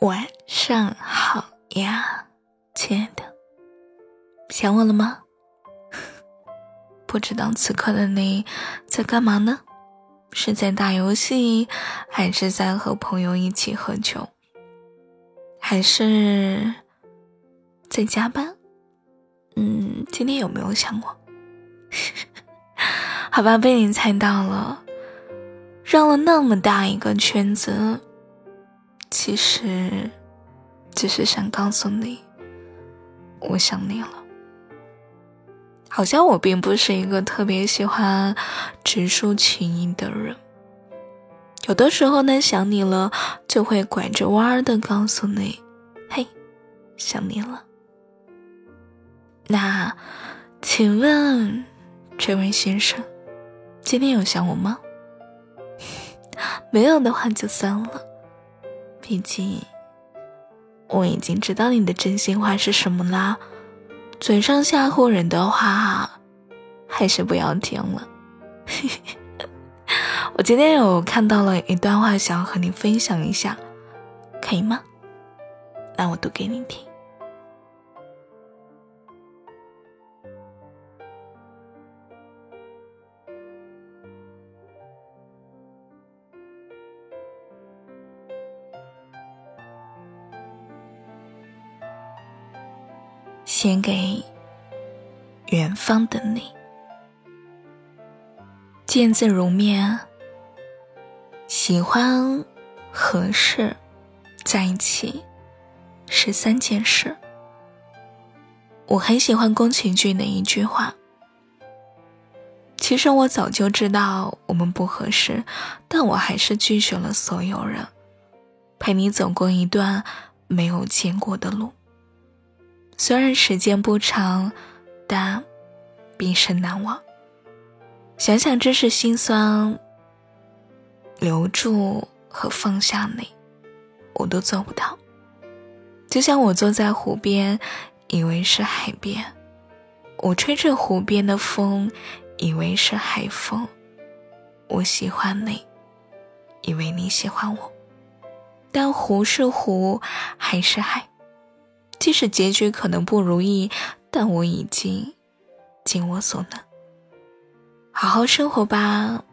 晚上好呀，亲爱的，想我了吗？不知道此刻的你在干嘛呢？是在打游戏，还是在和朋友一起喝酒，还是在加班？嗯，今天有没有想我？好吧，被你猜到了，绕了那么大一个圈子。其实，只是想告诉你，我想你了。好像我并不是一个特别喜欢直抒情意的人，有的时候呢，想你了，就会拐着弯儿的告诉你，嘿，想你了。那，请问，这位先生，今天有想我吗？没有的话就算了。毕竟，我已经知道你的真心话是什么啦。嘴上吓唬人的话，还是不要听了。我今天有看到了一段话，想要和你分享一下，可以吗？那我读给你听。写给远方的你，见字如面。喜欢、合适、在一起是三件事。我很喜欢宫崎骏的一句话：“其实我早就知道我们不合适，但我还是拒绝了所有人，陪你走过一段没有见过的路。”虽然时间不长，但毕生难忘。想想真是心酸，留住和放下你，我都做不到。就像我坐在湖边，以为是海边；我吹着湖边的风，以为是海风；我喜欢你，以为你喜欢我。但湖是湖，海是海。即使结局可能不如意，但我已经尽我所能。好好生活吧，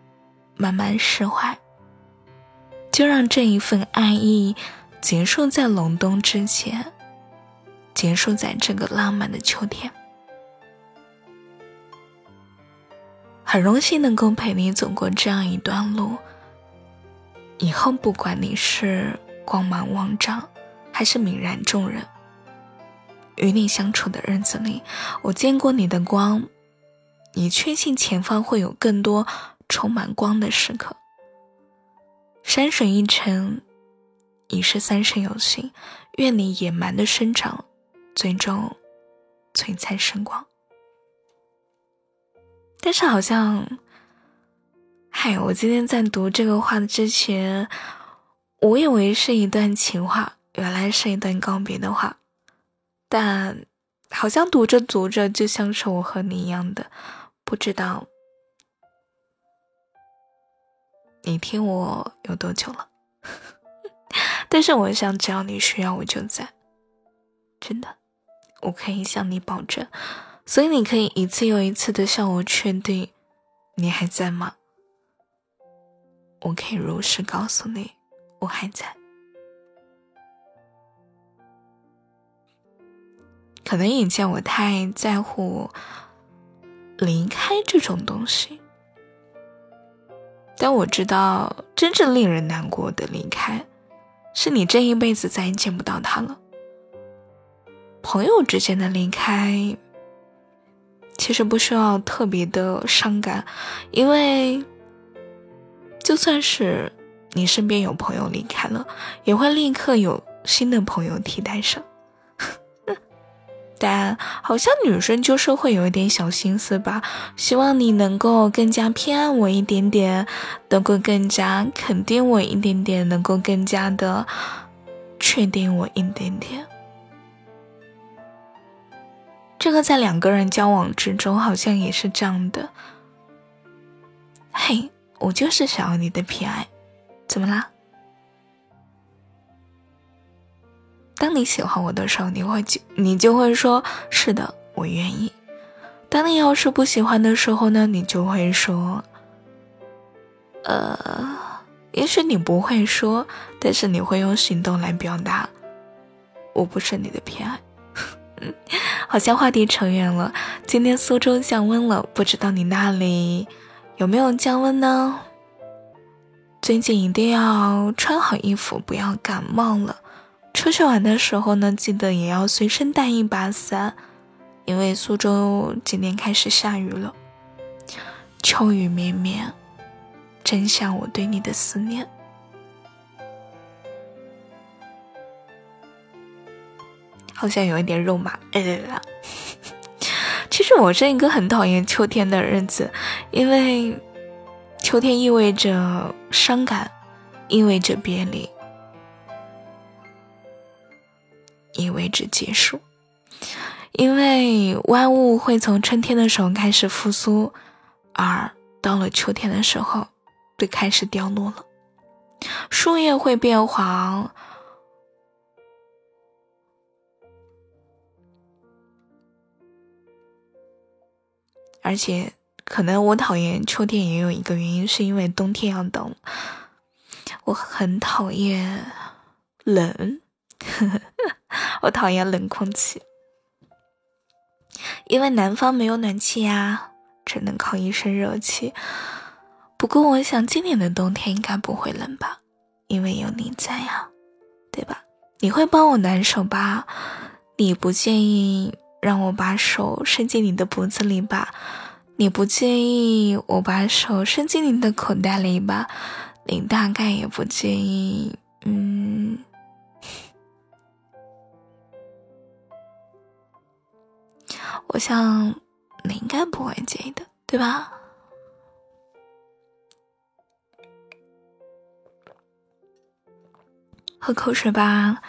慢慢释怀。就让这一份爱意结束在隆冬之前，结束在这个浪漫的秋天。很荣幸能够陪你走过这样一段路。以后不管你是光芒万丈，还是泯然众人。与你相处的日子里，我见过你的光，你确信前方会有更多充满光的时刻。山水一程，已是三生有幸。愿你野蛮的生长，最终璀璨生光。但是好像，嗨，我今天在读这个话之前，我以为是一段情话，原来是一段告别的话。但好像读着读着，就像是我和你一样的，不知道你听我有多久了。但是我想，只要你需要，我就在。真的，我可以向你保证。所以你可以一次又一次的向我确定，你还在吗？我可以如实告诉你，我还在。可能以前我太在乎离开这种东西，但我知道真正令人难过的离开，是你这一辈子再也见不到他了。朋友之间的离开，其实不需要特别的伤感，因为就算是你身边有朋友离开了，也会立刻有新的朋友替代上。但好像女生就是会有一点小心思吧，希望你能够更加偏爱我一点点，能够更加肯定我一点点，能够更加的确定我一点点。这个在两个人交往之中好像也是这样的。嘿，我就是想要你的偏爱，怎么啦？当你喜欢我的时候，你会就你就会说是的，我愿意。当你要是不喜欢的时候呢，你就会说，呃，也许你不会说，但是你会用行动来表达，我不是你的偏爱。好像话题扯远了。今天苏州降温了，不知道你那里有没有降温呢？最近一定要穿好衣服，不要感冒了。出去玩的时候呢，记得也要随身带一把伞，因为苏州今天开始下雨了，秋雨绵绵，真像我对你的思念。好像有一点肉麻，哎对了，其实我是一个很讨厌秋天的日子，因为秋天意味着伤感，意味着别离，意味着结束，因为万物会从春天的时候开始复苏，而到了秋天的时候，就开始掉落了，树叶会变黄。而且，可能我讨厌秋天也有一个原因，是因为冬天要等。我很讨厌冷，呵 呵我讨厌冷空气，因为南方没有暖气呀，只能靠一身热气。不过，我想今年的冬天应该不会冷吧，因为有你在呀，对吧？你会帮我暖手吧？你不介意？让我把手伸进你的脖子里吧，你不介意我把手伸进你的口袋里吧？你大概也不介意，嗯，我想你应该不会介意的，对吧？喝口水吧。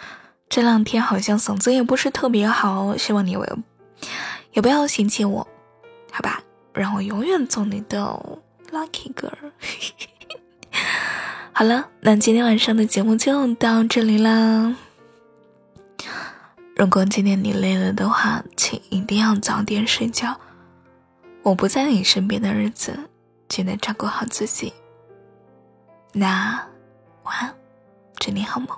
这两天好像嗓子也不是特别好，希望你也不要嫌弃我，好吧？让我永远做你的 lucky girl。好了，那今天晚上的节目就到这里啦。如果今天你累了的话，请一定要早点睡觉。我不在你身边的日子，记得照顾好自己。那晚安，祝你好梦。